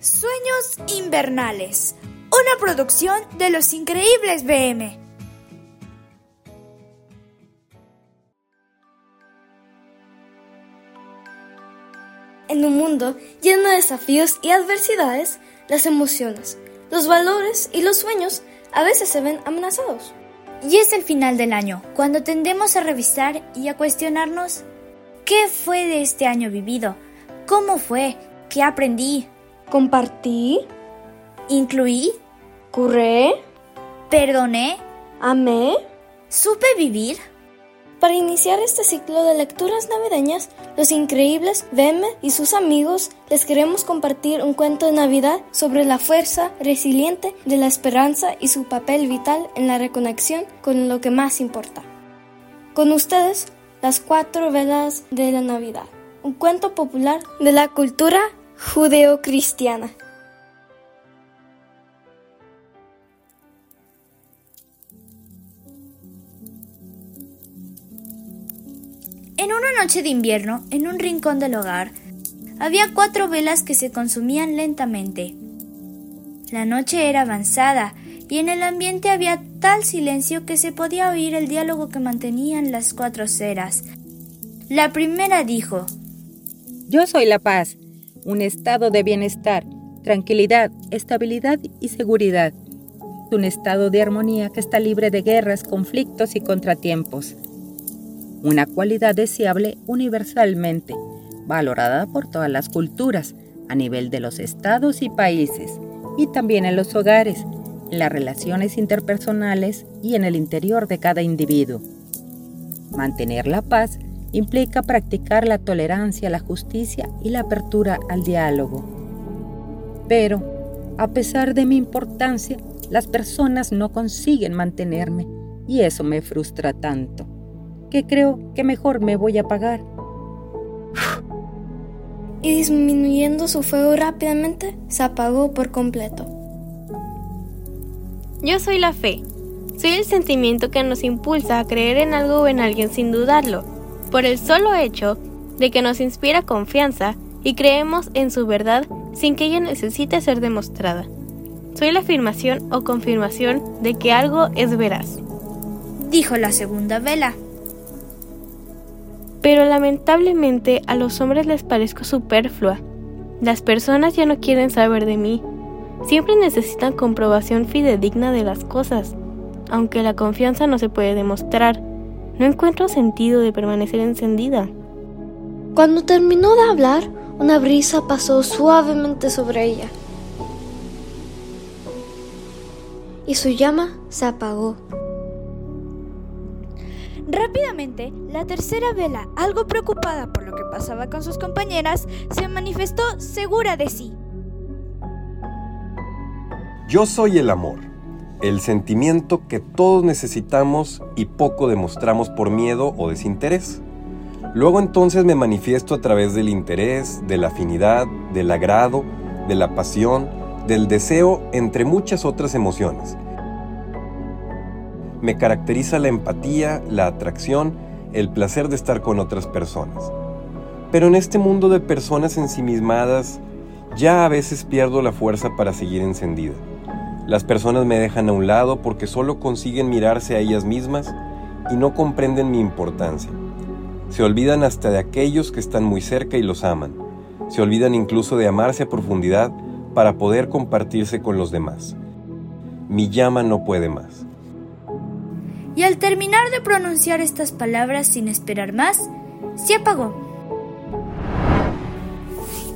Sueños Invernales, una producción de Los Increíbles BM. En un mundo lleno de desafíos y adversidades, las emociones, los valores y los sueños a veces se ven amenazados. Y es el final del año, cuando tendemos a revisar y a cuestionarnos qué fue de este año vivido, cómo fue, qué aprendí, Compartí, incluí, curré, perdoné, amé. supe vivir. Para iniciar este ciclo de lecturas navideñas, los increíbles BM y sus amigos les queremos compartir un cuento de Navidad sobre la fuerza resiliente de la esperanza y su papel vital en la reconexión con lo que más importa. Con ustedes, las cuatro velas de la Navidad, un cuento popular de la cultura judeocristiana. En una noche de invierno, en un rincón del hogar, había cuatro velas que se consumían lentamente. La noche era avanzada y en el ambiente había tal silencio que se podía oír el diálogo que mantenían las cuatro ceras. La primera dijo, Yo soy la paz, un estado de bienestar, tranquilidad, estabilidad y seguridad. Un estado de armonía que está libre de guerras, conflictos y contratiempos. Una cualidad deseable universalmente, valorada por todas las culturas, a nivel de los estados y países, y también en los hogares, en las relaciones interpersonales y en el interior de cada individuo. Mantener la paz implica practicar la tolerancia, la justicia y la apertura al diálogo. Pero, a pesar de mi importancia, las personas no consiguen mantenerme y eso me frustra tanto, que creo que mejor me voy a apagar. Y disminuyendo su fuego rápidamente, se apagó por completo. Yo soy la fe. Soy el sentimiento que nos impulsa a creer en algo o en alguien sin dudarlo, por el solo hecho de que nos inspira confianza y creemos en su verdad sin que ella necesite ser demostrada. Soy la afirmación o confirmación de que algo es veraz. dijo la segunda vela. Pero lamentablemente a los hombres les parezco superflua. Las personas ya no quieren saber de mí. Siempre necesitan comprobación fidedigna de las cosas. Aunque la confianza no se puede demostrar, no encuentro sentido de permanecer encendida. Cuando terminó de hablar, una brisa pasó suavemente sobre ella. Y su llama se apagó. Rápidamente, la tercera vela, algo preocupada por lo que pasaba con sus compañeras, se manifestó segura de sí. Yo soy el amor, el sentimiento que todos necesitamos y poco demostramos por miedo o desinterés. Luego entonces me manifiesto a través del interés, de la afinidad, del agrado, de la pasión, del deseo, entre muchas otras emociones. Me caracteriza la empatía, la atracción, el placer de estar con otras personas. Pero en este mundo de personas ensimismadas, ya a veces pierdo la fuerza para seguir encendida. Las personas me dejan a un lado porque solo consiguen mirarse a ellas mismas y no comprenden mi importancia. Se olvidan hasta de aquellos que están muy cerca y los aman. Se olvidan incluso de amarse a profundidad para poder compartirse con los demás. Mi llama no puede más. Y al terminar de pronunciar estas palabras sin esperar más, se apagó.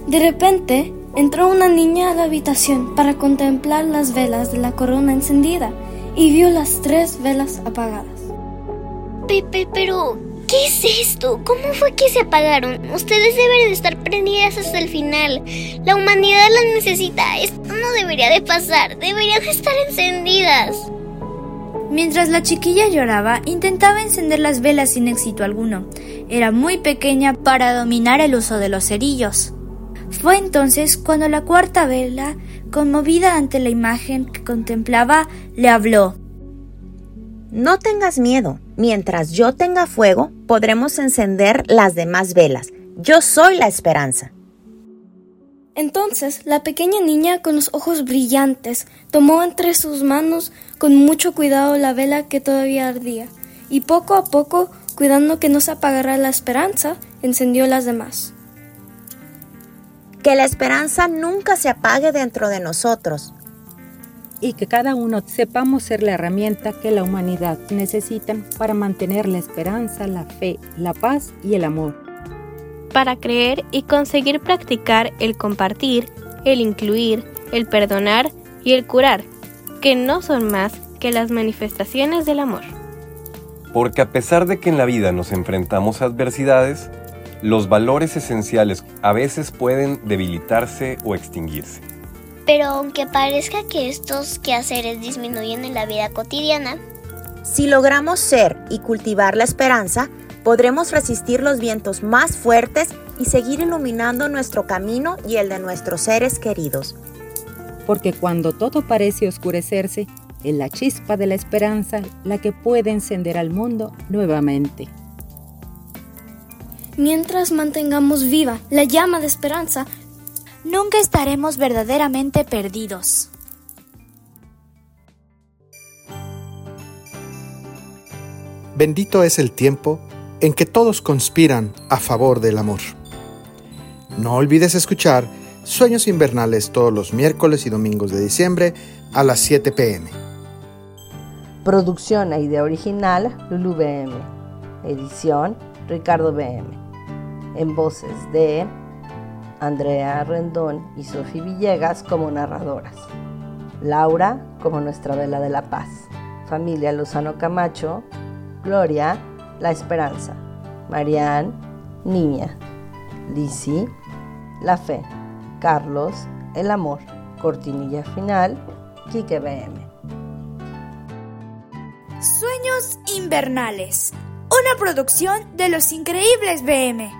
De repente, entró una niña a la habitación para contemplar las velas de la corona encendida y vio las tres velas apagadas. Pepe, pero ¿qué es esto? ¿Cómo fue que se apagaron? Ustedes deben de estar prendidas hasta el final. La humanidad las necesita. Esto no debería de pasar. Deberían estar encendidas. Mientras la chiquilla lloraba, intentaba encender las velas sin éxito alguno. Era muy pequeña para dominar el uso de los cerillos. Fue entonces cuando la cuarta vela, conmovida ante la imagen que contemplaba, le habló. No tengas miedo. Mientras yo tenga fuego, podremos encender las demás velas. Yo soy la esperanza. Entonces la pequeña niña con los ojos brillantes tomó entre sus manos con mucho cuidado la vela que todavía ardía, y poco a poco, cuidando que no se apagara la esperanza, encendió las demás. Que la esperanza nunca se apague dentro de nosotros. Y que cada uno sepamos ser la herramienta que la humanidad necesita para mantener la esperanza, la fe, la paz y el amor para creer y conseguir practicar el compartir, el incluir, el perdonar y el curar, que no son más que las manifestaciones del amor. Porque a pesar de que en la vida nos enfrentamos a adversidades, los valores esenciales a veces pueden debilitarse o extinguirse. Pero aunque parezca que estos quehaceres disminuyen en la vida cotidiana, si logramos ser y cultivar la esperanza, podremos resistir los vientos más fuertes y seguir iluminando nuestro camino y el de nuestros seres queridos. Porque cuando todo parece oscurecerse, es la chispa de la esperanza la que puede encender al mundo nuevamente. Mientras mantengamos viva la llama de esperanza, nunca estaremos verdaderamente perdidos. Bendito es el tiempo en que todos conspiran a favor del amor. No olvides escuchar Sueños Invernales todos los miércoles y domingos de diciembre a las 7 pm. Producción e idea original Lulu BM. Edición Ricardo BM. En voces de Andrea Rendón y Sofía Villegas como narradoras. Laura como nuestra vela de la paz. Familia Lozano Camacho. Gloria la Esperanza. Marianne, Niña. Lisi, La Fe. Carlos, El Amor. Cortinilla final, Quique BM. Sueños Invernales. Una producción de los increíbles BM.